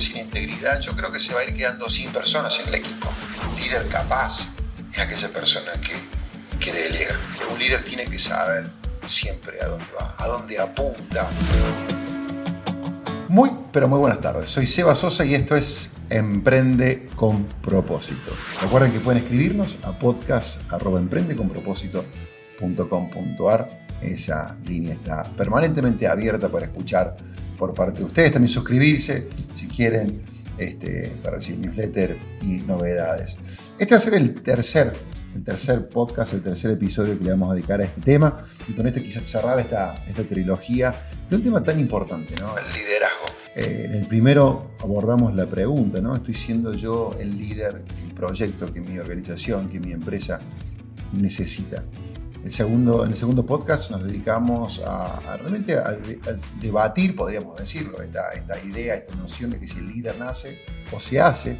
sin integridad, yo creo que se va a ir quedando sin personas en el equipo. Un líder capaz es aquella persona que, que delega. Un líder tiene que saber siempre a dónde va, a dónde apunta. Muy, pero muy buenas tardes. Soy Seba Sosa y esto es Emprende con propósito. Recuerden que pueden escribirnos a podcast.emprendeconpropósito.com.ar. Esa línea está permanentemente abierta para escuchar por parte de ustedes. También suscribirse si quieren este, para recibir newsletter y novedades. Este va a ser el tercer, el tercer podcast, el tercer episodio que le vamos a dedicar a este tema. Y con este quizás cerrar esta, esta trilogía de un tema tan importante, ¿no? El liderazgo. Eh, en el primero abordamos la pregunta, ¿no? ¿Estoy siendo yo el líder del proyecto que mi organización, que mi empresa necesita? El segundo, en el segundo podcast nos dedicamos a, realmente a, debatir, podríamos decirlo, esta, esta idea, esta noción de que si el líder nace o se hace.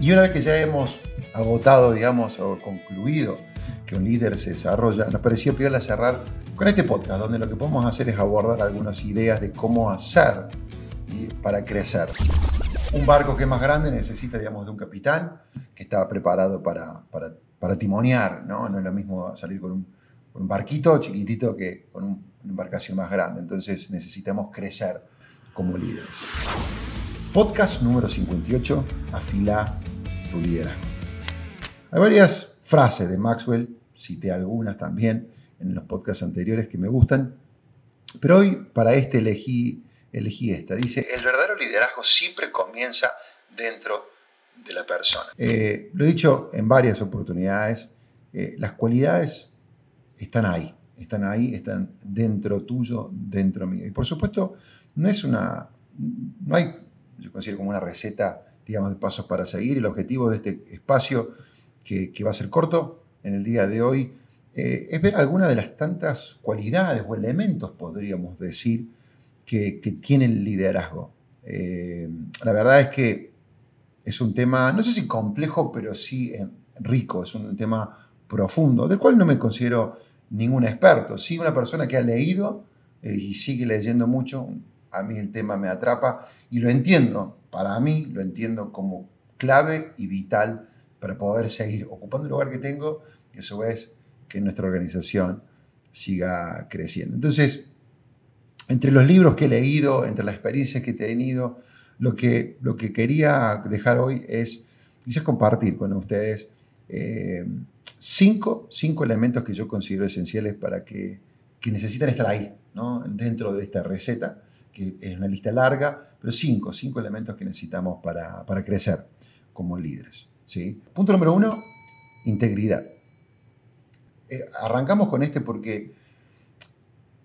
Y una vez que ya hemos agotado, digamos, o concluido que un líder se desarrolla, nos pareció piola cerrar con este podcast, donde lo que podemos hacer es abordar algunas ideas de cómo hacer para crecer. Un barco que es más grande necesita, digamos, de un capitán que está preparado para, para, para timonear, ¿no? No es lo mismo salir con un, un barquito chiquitito que con una embarcación más grande. Entonces necesitamos crecer como líderes. Podcast número 58, afila tu liderazgo. Hay varias frases de Maxwell, cité algunas también en los podcasts anteriores que me gustan, pero hoy para este elegí elegí esta. Dice, el verdadero liderazgo siempre comienza dentro de la persona. Eh, lo he dicho en varias oportunidades, eh, las cualidades están ahí, están ahí, están dentro tuyo, dentro mío. Y por supuesto, no es una, no hay, yo considero como una receta, digamos, de pasos para seguir. El objetivo de este espacio, que, va a ser corto en el día de hoy, eh, es ver algunas de las tantas cualidades o elementos, podríamos decir, que, tienen liderazgo. Eh, la verdad es que es un tema, no sé si complejo, pero sí eh, rico, es un tema profundo, del cual no me considero ningún experto, sí una persona que ha leído eh, y sigue leyendo mucho, a mí el tema me atrapa y lo entiendo, para mí lo entiendo como clave y vital para poder seguir ocupando el lugar que tengo y eso es que nuestra organización siga creciendo. Entonces, entre los libros que he leído, entre las experiencias que he tenido, lo que, lo que quería dejar hoy es quizás compartir con ustedes eh, cinco, elementos que yo considero esenciales para que, necesitan estar ahí, ¿no? dentro de esta receta, que es una lista larga, pero cinco, cinco elementos que necesitamos para, crecer como líderes. ¿sí? Punto número uno, integridad. Eh, arrancamos con este porque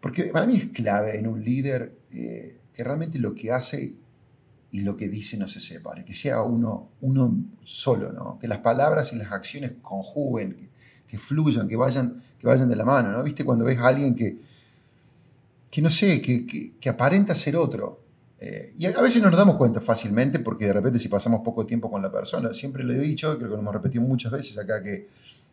porque para mí es clave en un líder eh, que realmente lo que hace y lo que dice no se separe, que sea uno, uno solo, ¿no? que las palabras y las acciones conjuguen, que, fluyan, que vayan, que vayan de la mano. ¿no? ¿Viste cuando ves a alguien que, que no sé, que, que, aparenta ser otro? Eh, y a veces no nos damos cuenta fácilmente porque de repente si pasamos poco tiempo con la persona, siempre lo he dicho, creo que lo hemos repetido muchas veces acá, que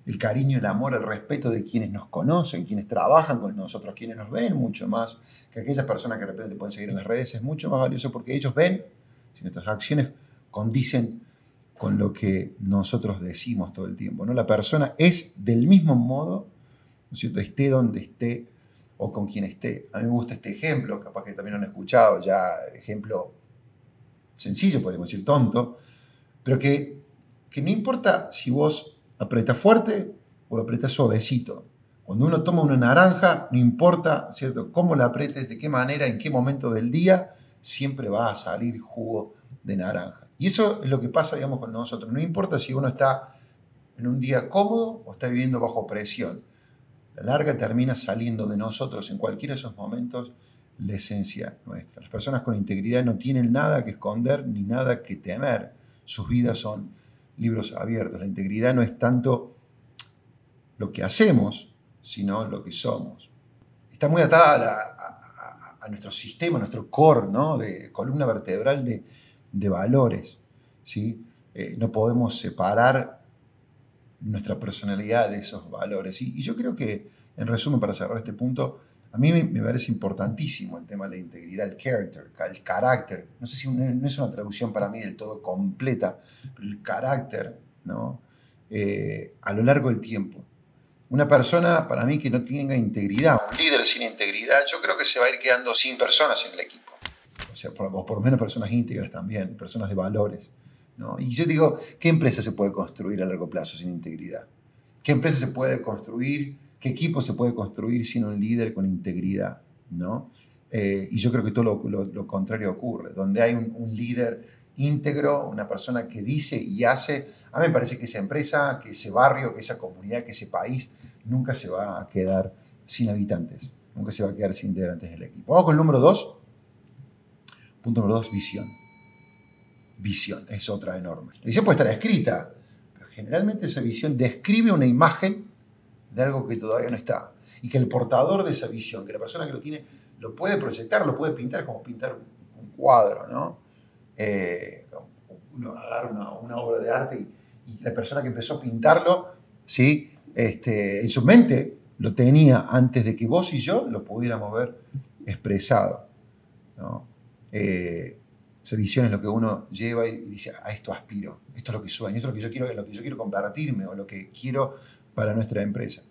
el cariño, el amor, el respeto de quienes nos conocen, quienes trabajan con nosotros, quienes nos ven mucho más que aquellas personas que de repente pueden seguir en las redes, es mucho más valioso porque ellos ven si nuestras acciones condicen con lo que nosotros decimos todo el tiempo. ¿no? La persona es del mismo modo, ¿no es cierto? esté donde esté o con quien esté. A mí me gusta este ejemplo, capaz que también lo han escuchado, ya ejemplo sencillo, podemos decir tonto, pero que, que no importa si vos aprieta fuerte o lo aprieta suavecito. Cuando uno toma una naranja, no importa ¿cierto? cómo la apretes, de qué manera, en qué momento del día, siempre va a salir jugo de naranja. Y eso es lo que pasa, digamos, con nosotros. No importa si uno está en un día cómodo o está viviendo bajo presión. La larga termina saliendo de nosotros en cualquiera de esos momentos la esencia nuestra. Las personas con integridad no tienen nada que esconder ni nada que temer. Sus vidas son libros abiertos. La integridad no es tanto lo que hacemos, sino lo que somos. Está muy atada a, nuestro sistema, a nuestro core, ¿no? de columna vertebral de, valores. ¿sí? Eh, no podemos separar nuestra personalidad de esos valores. Y, yo creo que, en resumen, para cerrar este punto, A mí me, parece importantísimo el tema de la integridad, el character, el carácter. No sé si no es una traducción para mí del todo completa, pero el carácter, ¿no? Eh, a lo largo del tiempo. Una persona, para mí, que no tenga integridad. Un líder sin integridad, yo creo que se va a ir quedando sin personas en el equipo. O sea, por, por lo menos personas íntegras también, personas de valores. ¿no? Y yo digo, ¿qué empresa se puede construir a largo plazo sin integridad? ¿Qué empresa se puede construir? ¿Qué equipo se puede construir sin un líder con integridad? ¿no? Eh, y yo creo que todo lo, contrario ocurre. Donde hay un, un líder íntegro, una persona que dice y hace. A mí me parece que esa empresa, que ese barrio, que esa comunidad, que ese país nunca se va a quedar sin habitantes, nunca se va a quedar sin integrantes del equipo. Vamos con el número dos. Punto número dos, visión. Visión, es otra enorme. La visión puede estar escrita, pero generalmente esa visión describe una imagen de algo que todavía no está. Y que el portador de esa visión, que la persona que lo tiene, lo puede proyectar, lo puede pintar como pintar un cuadro, ¿no? Eh, uno agarra una, obra de arte y, la persona que empezó a pintarlo, ¿sí? Este, en su mente lo tenía antes de que vos y yo lo pudiéramos ver expresado. Eh, esa visión es lo que uno lleva y dice, a esto aspiro, esto es lo que sueño, esto es lo que yo quiero, lo que yo quiero compartirme o lo que quiero para nuestra empresa.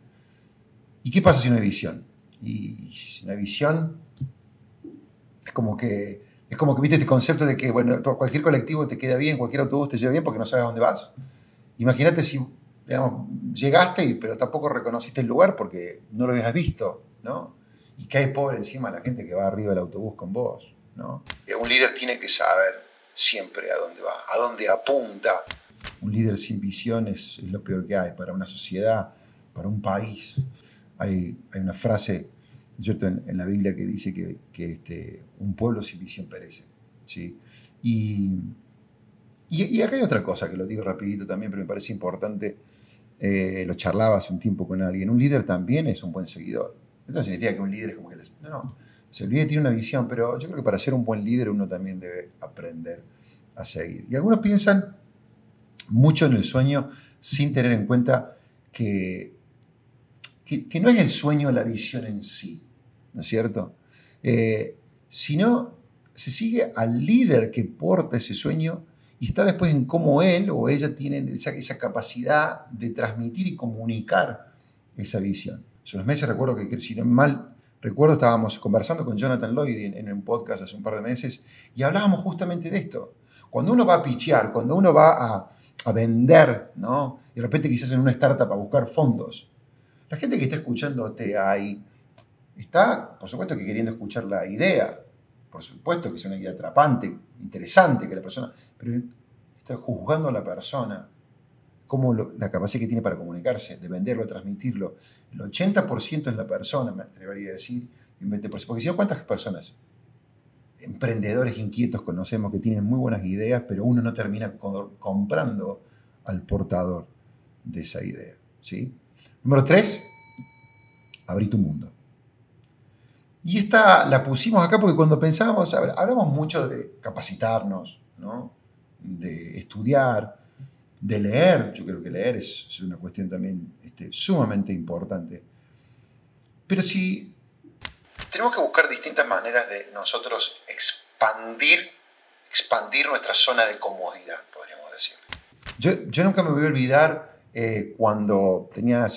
¿Y qué pasa si no hay visión? Y si no hay visión, es como que es como que viste este concepto de que, bueno, cualquier colectivo te queda bien, cualquier autobús te lleva bien porque no sabes dónde vas. Imagínate si, digamos, llegaste, pero tampoco reconociste el lugar porque no lo habías visto, ¿no? Y cae pobre encima la gente que va arriba del autobús con vos, ¿no? Un líder tiene que saber siempre a dónde va, a dónde apunta. Un líder sin visión es, lo peor que hay para una sociedad, para un país. Hay, hay una frase ¿cierto? En, la Biblia que dice que, este, un pueblo sin visión perece. ¿sí? Y, y, acá hay otra cosa que lo digo rapidito también, pero me parece importante. Eh, lo charlaba hace un tiempo con alguien. Un líder también es un buen seguidor. Esto significa que un líder es como que... Les, no, no. O el líder tiene una visión, pero yo creo que para ser un buen líder uno también debe aprender a seguir. Y algunos piensan mucho en el sueño sin tener en cuenta que, que, que no es el sueño la visión en sí, ¿no es cierto? Eh, sino se sigue al líder que porta ese sueño y está después en cómo él o ella tienen esa, capacidad de transmitir y comunicar esa visión. Hace unos meses recuerdo que, si no mal recuerdo, estábamos conversando con Jonathan Lloyd en, un podcast hace un par de meses y hablábamos justamente de esto. Cuando uno va a pichear, cuando uno va a, a vender, ¿no? Y de repente quizás en una startup a buscar fondos, la gente que está escuchándote ahí está, por supuesto, que queriendo escuchar la idea, por supuesto que es una idea atrapante, interesante, que la persona, pero está juzgando a la persona, como la capacidad que tiene para comunicarse, de venderlo, de transmitirlo. El 80% es la persona, me atrevería a decir, porque si no, ¿cuántas personas? Emprendedores inquietos conocemos que tienen muy buenas ideas, pero uno no termina comprando al portador de esa idea. ¿sí? Número tres, abrí tu mundo. Y esta la pusimos acá porque cuando pensábamos, hablamos mucho de capacitarnos, ¿no? de estudiar, de leer. Yo creo que leer es, una cuestión también este, sumamente importante. Pero si... Tenemos que buscar distintas maneras de nosotros expandir, expandir nuestra zona de comodidad, podríamos decir. Yo, yo nunca me voy a olvidar eh, cuando tenía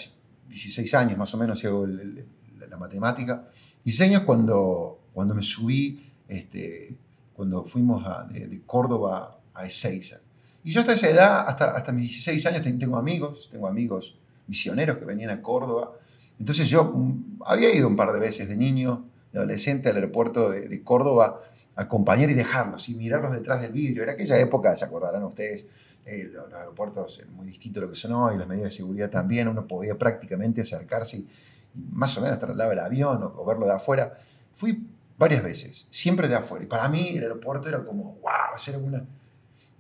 16 años más o menos, hago la matemática, Diseños cuando, cuando me subí, este, cuando fuimos de, Córdoba a Ezeiza. Y yo hasta esa edad, hasta, hasta mis 16 años, tengo amigos, tengo amigos misioneros que venían a Córdoba. Entonces yo mm, había ido un par de veces de niño, de adolescente, al aeropuerto de, Córdoba a acompañar y dejarlos y mirarlos detrás del vidrio. Era aquella época, se acordarán ustedes, eh, los, aeropuertos eran muy distintos a lo que son hoy, las medidas de seguridad también, uno podía prácticamente acercarse y más o menos lado del avión o, verlo de afuera. Fui varias veces, siempre de afuera. Y para mí el aeropuerto era como, wow, hacer alguna...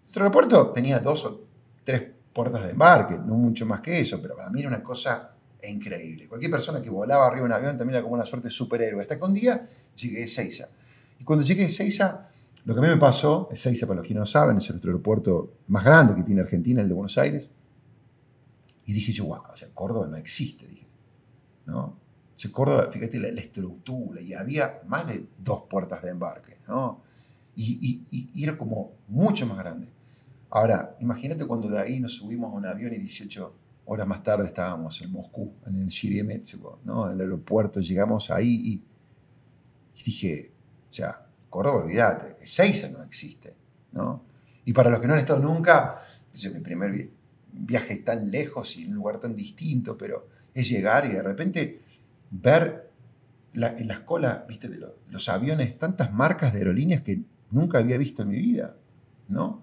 Nuestro aeropuerto tenía dos o tres puertas de embarque, no mucho más que eso, pero para mí era una cosa increíble. Cualquier persona que volaba arriba de un avión también era como una suerte de superhéroe. Hasta que un día llegué a Ezeiza. Y cuando llegué a Ezeiza, lo que a mí me pasó, Ezeiza, para los que no saben, es nuestro aeropuerto más grande que tiene Argentina, el de Buenos Aires. Y dije yo, wow, o sea, Córdoba no existe. Dije, ¿no? Córdoba, fíjate la, estructura, y había más de dos puertas de embarque, ¿no? Y, y, era como mucho más grande. Ahora, imagínate cuando de ahí nos subimos a un avión y 18 horas más tarde estábamos en Moscú, en el Sheremetyevo, ¿no? En el aeropuerto, llegamos ahí y, dije, o sea, Córdoba, olvídate, Seiza no existe, ¿no? Y para los que no han estado nunca, es mi primer viaje tan lejos y en un lugar tan distinto, pero es llegar y de repente ver en las colas, viste, de los, aviones, tantas marcas de aerolíneas que nunca había visto en mi vida, ¿no?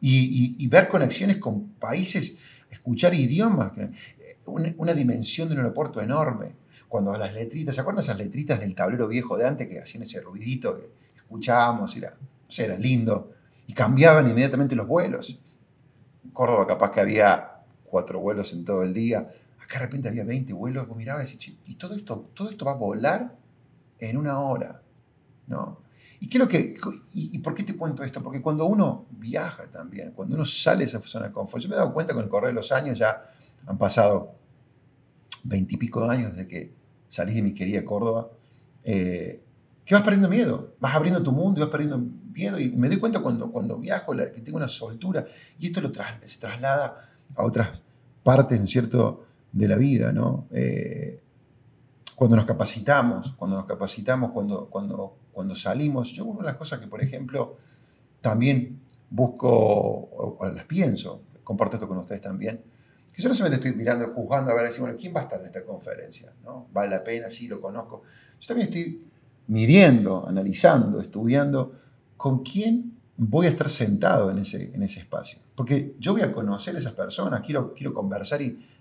Y, ver conexiones con países, escuchar idiomas, una, dimensión de un aeropuerto enorme. Cuando las letritas, ¿se acuerdan esas letritas del tablero viejo de antes que hacían ese ruidito que escuchábamos? Era, era lindo. Y cambiaban inmediatamente los vuelos. En Córdoba capaz que había cuatro vuelos en todo el día Acá de repente había 20 vuelos, vos mirabas y decís, y todo esto, todo esto va a volar en una hora, ¿no? Y creo que, y, por qué te cuento esto? Porque cuando uno viaja también, cuando uno sale de esa zona de confort, yo me he dado cuenta con el correr de los años, ya han pasado veintipico años desde que salí de mi querida Córdoba, eh, que vas perdiendo miedo, vas abriendo tu mundo y vas perdiendo miedo. Y me doy cuenta cuando, cuando viajo que tengo una soltura y esto lo se traslada a otras partes, ¿no es cierto?, de la vida, ¿no? Eh, cuando nos capacitamos, cuando nos capacitamos, cuando, cuando, cuando salimos. Yo una de las cosas que, por ejemplo, también busco, o, las pienso, comparto esto con ustedes también, que yo no solamente estoy mirando, juzgando a ver, decir, bueno, ¿quién va a estar en esta conferencia? ¿no? ¿Vale la pena? Sí, lo conozco. Yo también estoy midiendo, analizando, estudiando con quién voy a estar sentado en ese, en ese espacio. Porque yo voy a conocer a esas personas, quiero, quiero conversar y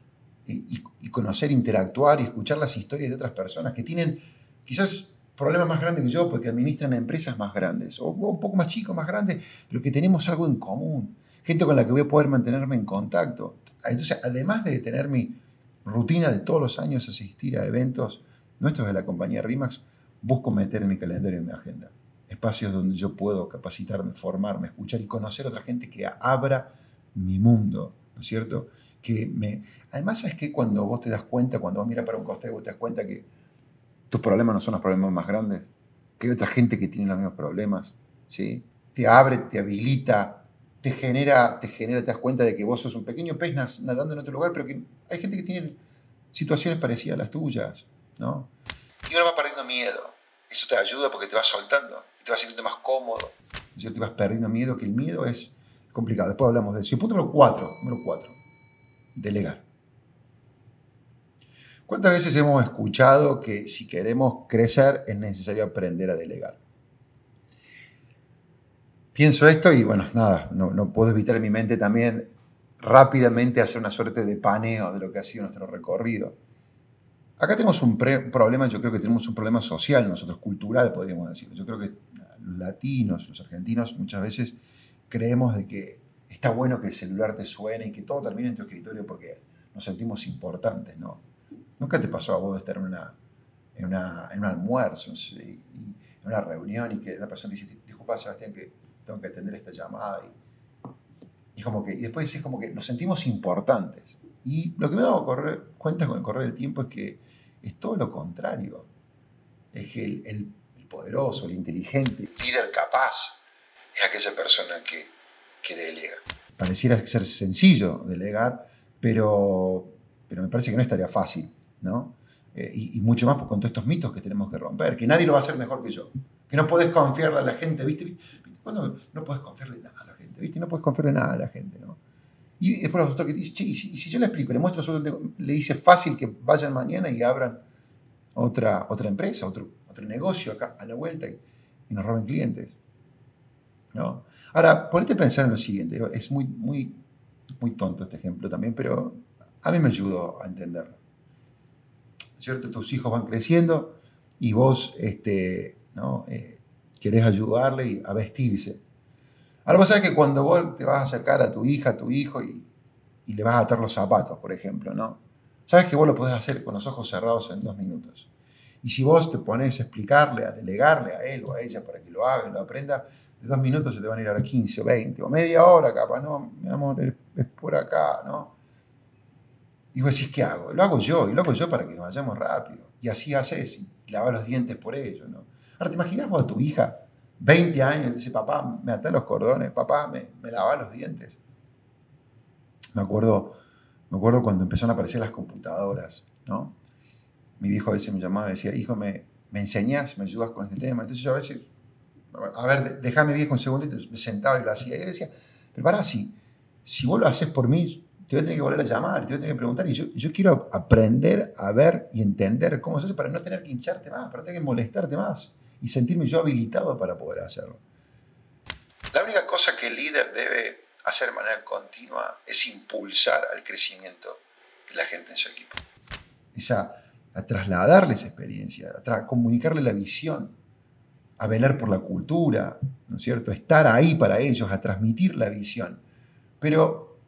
y, conocer, interactuar y escuchar las historias de otras personas que tienen quizás problemas más grandes que yo porque administran empresas más grandes o, un poco más chicos, más grandes, pero que tenemos algo en común. Gente con la que voy a poder mantenerme en contacto. Entonces, además de tener mi rutina de todos los años asistir a eventos nuestros de la compañía RIMAX, busco meter en mi calendario, en mi agenda, espacios donde yo puedo capacitarme, formarme, escuchar y conocer a otra gente que abra mi mundo, ¿no es cierto? Que me... Además es que cuando vos te das cuenta, cuando vos miras para un costado, vos te das cuenta que tus problemas no son los problemas más grandes, que hay otra gente que tiene los mismos problemas, ¿sí? Te abre, te habilita, te genera, te genera, te das cuenta de que vos sos un pequeño pez nadando en otro lugar, pero que hay gente que tiene situaciones parecidas a las tuyas, ¿no? Y ahora vas perdiendo miedo. Eso te ayuda porque te vas soltando te vas sintiendo más cómodo. Yo te vas perdiendo miedo, que el miedo es complicado. Después hablamos de eso. Punto número cuatro, número cuatro delegar. ¿Cuántas veces hemos escuchado que si queremos crecer es necesario aprender a delegar? Pienso esto y bueno, nada, no, puedo evitar en mi mente también rápidamente hacer una suerte de paneo de lo que ha sido nuestro recorrido. Acá tenemos un problema, yo creo que tenemos un problema social, nosotros cultural, podríamos decir. Yo creo que los latinos, los argentinos, muchas veces creemos de que está bueno que el celular te suene y que todo termine en tu escritorio porque nos sentimos importantes, ¿no? Nunca te pasó a vos de estar en, una, en, una, en un almuerzo, en una reunión y que la persona dice, disculpa Sebastián que tengo que atender esta llamada y, como que, y después es como que nos sentimos importantes. Y lo que me he dado cuenta con el correr del tiempo es que es todo lo contrario. Es que el, el poderoso, el inteligente, el líder capaz, es aquella persona que que delega. Pareciera ser sencillo delegar, pero, pero me parece que no estaría fácil, ¿no? Eh, y, mucho más con todos estos mitos que tenemos que romper, que nadie lo va a hacer mejor que yo, que no podés confiarle a la gente, ¿viste? Cuando no podés confiarle nada a la gente, ¿viste? No podés confiarle nada a la gente, ¿no? Y después otro que dice, che, y si, yo le explico, le muestro, le dice fácil que vayan mañana y abran otra, otra empresa, otro, otro negocio acá a la vuelta y, y nos roben clientes, ¿no? Ahora, ponete a pensar en lo siguiente. Es muy, muy, muy tonto este ejemplo también, pero a mí me ayudó a entenderlo. ¿Cierto? Tus hijos van creciendo y vos este, ¿no? Eh, querés ayudarle a vestirse. Ahora vos sabés que cuando vos te vas a acercar a tu hija, a tu hijo y, y le vas a atar los zapatos, por ejemplo, ¿no? Sabes que vos lo podés hacer con los ojos cerrados en dos minutos. Y si vos te pones a explicarle, a delegarle a él o a ella para que lo haga y lo aprenda, dos minutos se te van a ir a 15 o 20 o media hora capaz, no, mi amor, es, por acá, ¿no? Y vos ¿qué hago? Lo hago yo, y lo hago yo para que nos vayamos rápido. y así haces y lavas los dientes por ello. ¿no? Ahora, ¿te imaginas vos a tu hija, 20 años, dice, papá, me ata los cordones, papá, me, me lava los dientes? Me acuerdo, me acuerdo cuando empezaron a aparecer las computadoras, ¿no? Mi viejo a veces me llamaba y decía, hijo, ¿me, me enseñás, me ayudas con este tema? Entonces yo a veces, a ver, déjame viejo un segundito, me sentaba y lo hacía. Y él decía, pero pará, si, si vos lo haces por mí, te voy a tener que volver a llamar, te voy a tener que preguntar. Y yo, yo quiero aprender a ver y entender cómo se hace para no tener que hincharte más, para no tener que molestarte más y sentirme yo habilitado para poder hacerlo. La única cosa que el líder debe hacer de manera continua es impulsar al crecimiento de la gente en su equipo. Esa, a trasladarles esa experiencia, a comunicarle la visión, a velar por la cultura, ¿no es cierto? Estar ahí para ellos, a transmitir la visión. Pero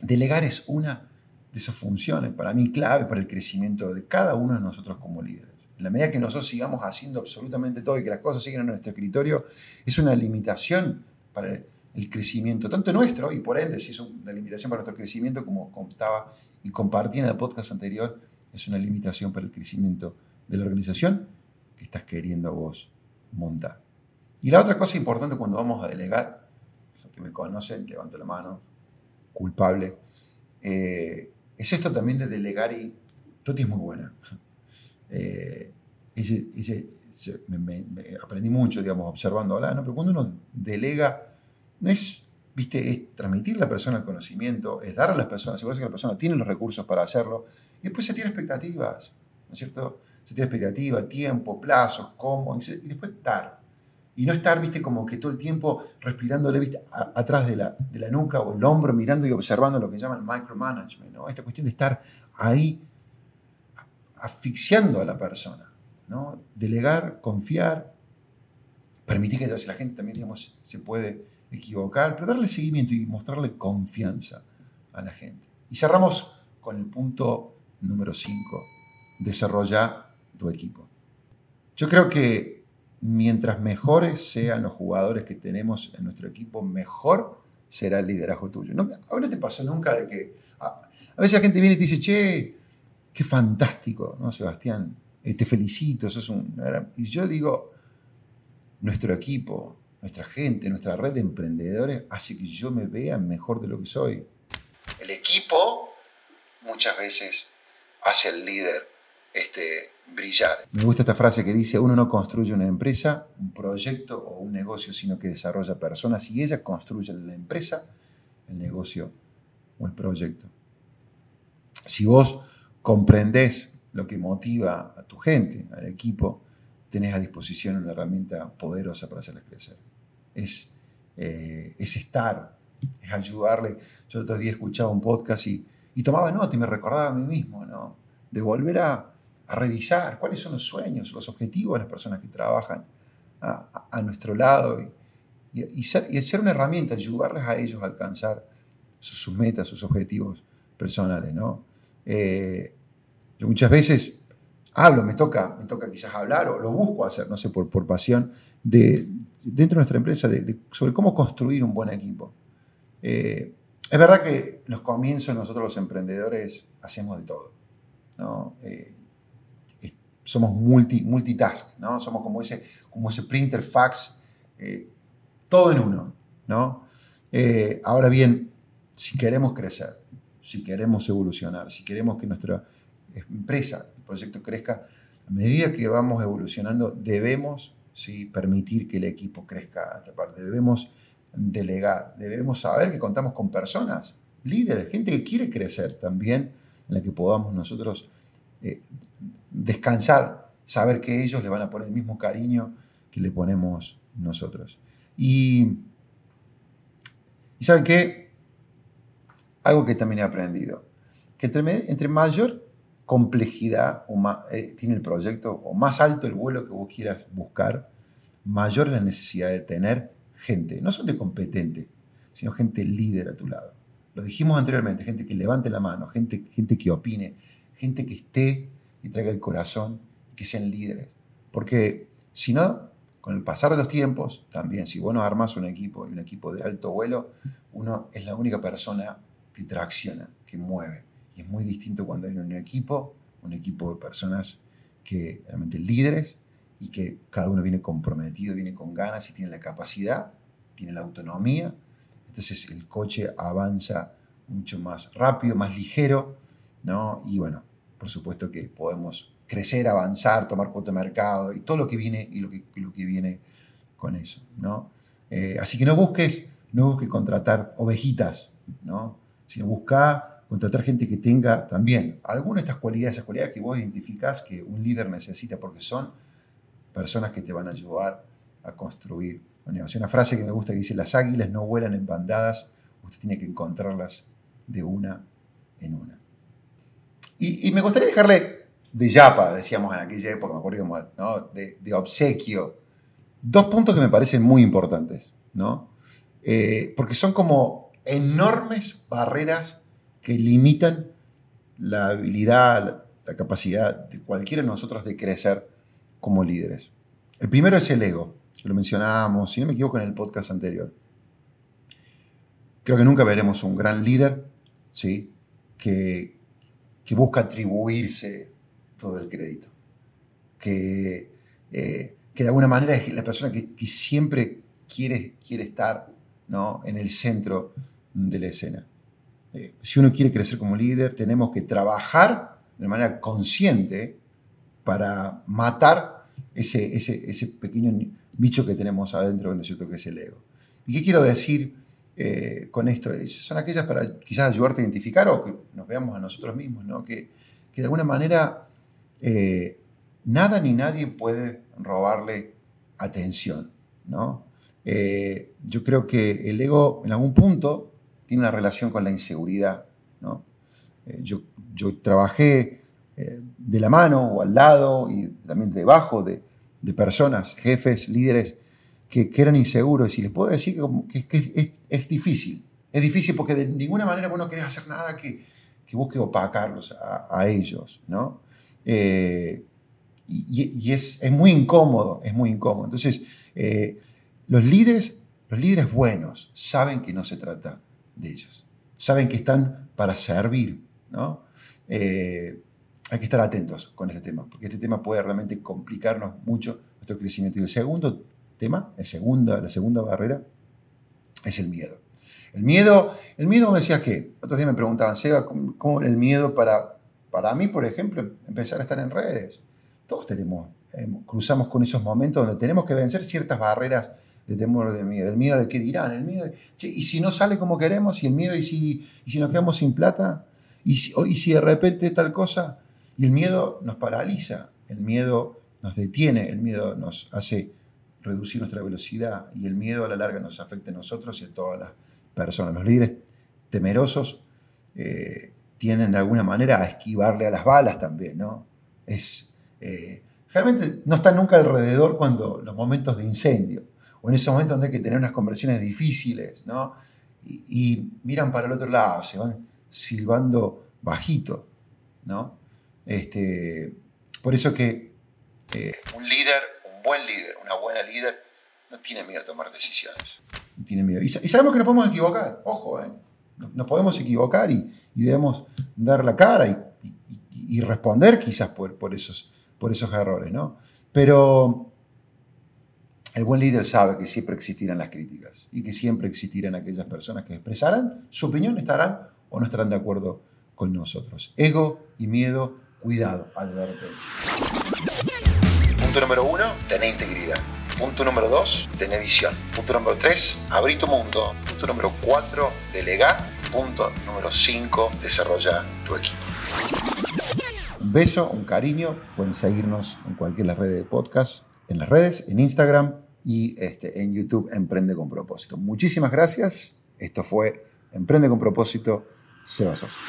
delegar es una de esas funciones, para mí, clave para el crecimiento de cada uno de nosotros como líderes. En la medida que nosotros sigamos haciendo absolutamente todo y que las cosas siguen en nuestro escritorio, es una limitación para el el crecimiento, tanto nuestro, y por ende, si es una limitación para nuestro crecimiento, como contaba y compartí en el podcast anterior, es una limitación para el crecimiento de la organización que estás queriendo vos montar. Y la otra cosa importante cuando vamos a delegar, los que me conocen, levanto la mano, culpable, eh, es esto también de delegar y Toti es muy buena. Eh, me, aprendí mucho, digamos, observando, ¿no? pero cuando uno delega no es, viste, es transmitir a la persona el conocimiento, es dar a las personas, asegurarse que la persona tiene los recursos para hacerlo, y después se tiene expectativas, ¿no es cierto? Se tiene expectativas, tiempo, plazos, cómo, y, después dar. Y no estar, viste, como que todo el tiempo respirándole, viste, atrás de la, de la nuca o el hombro, mirando y observando lo que llaman micromanagement, ¿no? Esta cuestión de estar ahí asfixiando a la persona, ¿no? Delegar, confiar, permitir que la gente también, digamos, se puede equivocar, pero darle seguimiento y mostrarle confianza a la gente. Y cerramos con el punto número 5, desarrollar tu equipo. Yo creo que mientras mejores sean los jugadores que tenemos en nuestro equipo, mejor será el liderazgo tuyo. No, ahora te pasó nunca de que a, veces la gente viene y te dice, che, qué fantástico, ¿no, Sebastián? Eh, te felicito, eso es un... Y yo digo, nuestro equipo, nuestra gente, nuestra red de emprendedores hace que yo me vea mejor de lo que soy. El equipo muchas veces hace al líder este, brillar. Me gusta esta frase que dice, uno no construye una empresa, un proyecto o un negocio, sino que desarrolla personas y ella construye la empresa, el negocio o el proyecto. Si vos comprendés lo que motiva a tu gente, al equipo, tenés a disposición una herramienta poderosa para hacerles crecer. Es, eh, es estar, es ayudarle. Yo otro día escuchaba un podcast y, y, tomaba nota y me recordaba a mí mismo, ¿no? De volver a, a revisar cuáles son los sueños, los objetivos de las personas que trabajan a, nuestro lado y, y, ser, y, ser, una herramienta, ayudarles a ellos a alcanzar sus, metas, sus objetivos personales, ¿no? Eh, yo muchas veces hablo, me toca, me toca quizás hablar o lo busco hacer, no sé, por, por pasión, de, dentro de nuestra empresa sobre cómo construir un buen equipo. Eh, es verdad que los comienzos nosotros los emprendedores hacemos de todo. ¿no? Eh, somos multi, multitask, ¿no? somos como ese, como ese printer fax, eh, todo en uno. ¿no? ahora bien, si queremos crecer, si queremos evolucionar, si queremos que nuestra empresa, el proyecto crezca, a medida que vamos evolucionando, debemos ¿sí? permitir que el equipo crezca a. Debemos delegar, debemos saber que contamos con personas, líderes, gente que quiere crecer también, en la que podamos nosotros eh, descansar, saber que ellos le van a poner el mismo cariño que le ponemos nosotros. Y, ¿saben qué? Algo que también he aprendido, que entre, mayor complejidad eh, tiene el proyecto, o más alto el vuelo que vos quieras buscar, mayor la necesidad de tener gente, no solo de competente, sino gente líder a tu lado. Lo dijimos anteriormente, gente que levante la mano, gente, gente que opine, gente que esté traiga el corazón, que sean líderes. Porque si no, con el pasar de los tiempos, también si vos no armas un equipo y un equipo de alto vuelo, uno es la única persona que tracciona, que mueve. Y es muy distinto cuando hay un equipo, un equipo de personas que realmente líderes y que cada uno viene comprometido, viene con ganas y tiene la capacidad, tiene la autonomía. Entonces el coche avanza mucho más rápido, más ligero, ¿no? Y bueno, por supuesto que podemos crecer, avanzar, tomar cuota de mercado y todo lo que viene y lo que, lo que viene con eso, ¿no? Eh, así que no busques, no busques contratar ovejitas, ¿no? Sino busca contratar gente que tenga también algunas de estas cualidades, esas cualidades que vos identificás que un líder necesita porque son personas que te van a ayudar a construir un negocio. Una frase que me gusta que dice, las águilas no vuelan en bandadas, usted tiene que encontrarlas de una en una. Y, me gustaría dejarle de yapa, decíamos en aquella época, me acuerdo mal, de, obsequio, dos puntos que me parecen muy importantes, ¿no? Eh, porque son como enormes barreras que limitan la habilidad, la capacidad de cualquiera de nosotros de crecer como líderes. El primero es el ego, lo mencionábamos, si no me equivoco, en el podcast anterior. Creo que nunca veremos un gran líder ¿sí? que, que busca atribuirse todo el crédito, que, eh, que de alguna manera es la persona que, siempre quiere, quiere estar ¿no? en el centro de la escena. Eh, si uno quiere crecer como líder, tenemos que trabajar de manera consciente para matar ese, ese, pequeño bicho que tenemos adentro, que es el ego. ¿Y qué quiero decir eh, con esto? Son aquellas para quizás ayudarte a identificar o que nos veamos a nosotros mismos, ¿no? Que, de alguna manera eh, nada ni nadie puede robarle atención, ¿no? Eh, yo creo que el ego en algún punto tiene una relación con la inseguridad, ¿no? yo, yo trabajé de la mano o al lado y también debajo de, personas, jefes, líderes que, eran inseguros. Y les puedo decir que, es, difícil. Es difícil porque de ninguna manera vos no querés hacer nada que, busque opacarlos a, ellos, ¿no? Eh, y, es, muy incómodo, es muy incómodo. Entonces, eh, los líderes, los líderes buenos saben que no se trata de ellos. Saben que están para servir, ¿no? hay que estar atentos con este tema, porque este tema puede realmente complicarnos mucho nuestro crecimiento. Y el segundo tema, el segunda, la segunda barrera, es el miedo. El miedo, el miedo me decía que, otros días me preguntaban, Seba, ¿cómo, el miedo para, para mí, por ejemplo, empezar a estar en redes? Todos tenemos, eh, cruzamos con esos momentos donde tenemos que vencer ciertas barreras de temor de miedo. El miedo de qué dirán, el miedo de, y si no sale como queremos, y el miedo, y si, y si nos quedamos sin plata, y si, y si de repente tal cosa, y el miedo nos paraliza, el miedo nos detiene, el miedo nos hace reducir nuestra velocidad y el miedo a la larga nos afecta a nosotros y a todas las personas. Los líderes temerosos eh, tienden de alguna manera a esquivarle a las balas también, ¿no? Es, eh, realmente no están nunca alrededor cuando los momentos de incendio o en esos momentos donde hay que tener unas conversaciones difíciles, ¿no? Y, miran para el otro lado, se van silbando bajito, ¿no? Este, por eso que eh, un líder, un buen líder, buena líder, no tiene miedo a tomar decisiones. No tiene miedo. Y, sabemos que nos podemos equivocar, ojo, ¿eh? nos, podemos equivocar y, debemos dar la cara y, responder quizás por, por, esos, por esos errores, ¿no? Pero el buen líder sabe que siempre existirán las críticas y que siempre existirán aquellas personas que expresarán su opinión, estarán o no estarán de acuerdo con nosotros. Ego y miedo Cuidado, advertencia. Punto número uno, tener integridad. Punto número dos, tener visión. Punto número tres, abrir tu mundo. Punto número cuatro, delegar. Punto número cinco, desarrollar tu equipo. Un beso, un cariño. Pueden seguirnos en cualquier red de podcast, en las redes, en Instagram y este, en YouTube Emprende con Propósito. Muchísimas gracias. Esto fue Emprende con Propósito, Seba Sosa.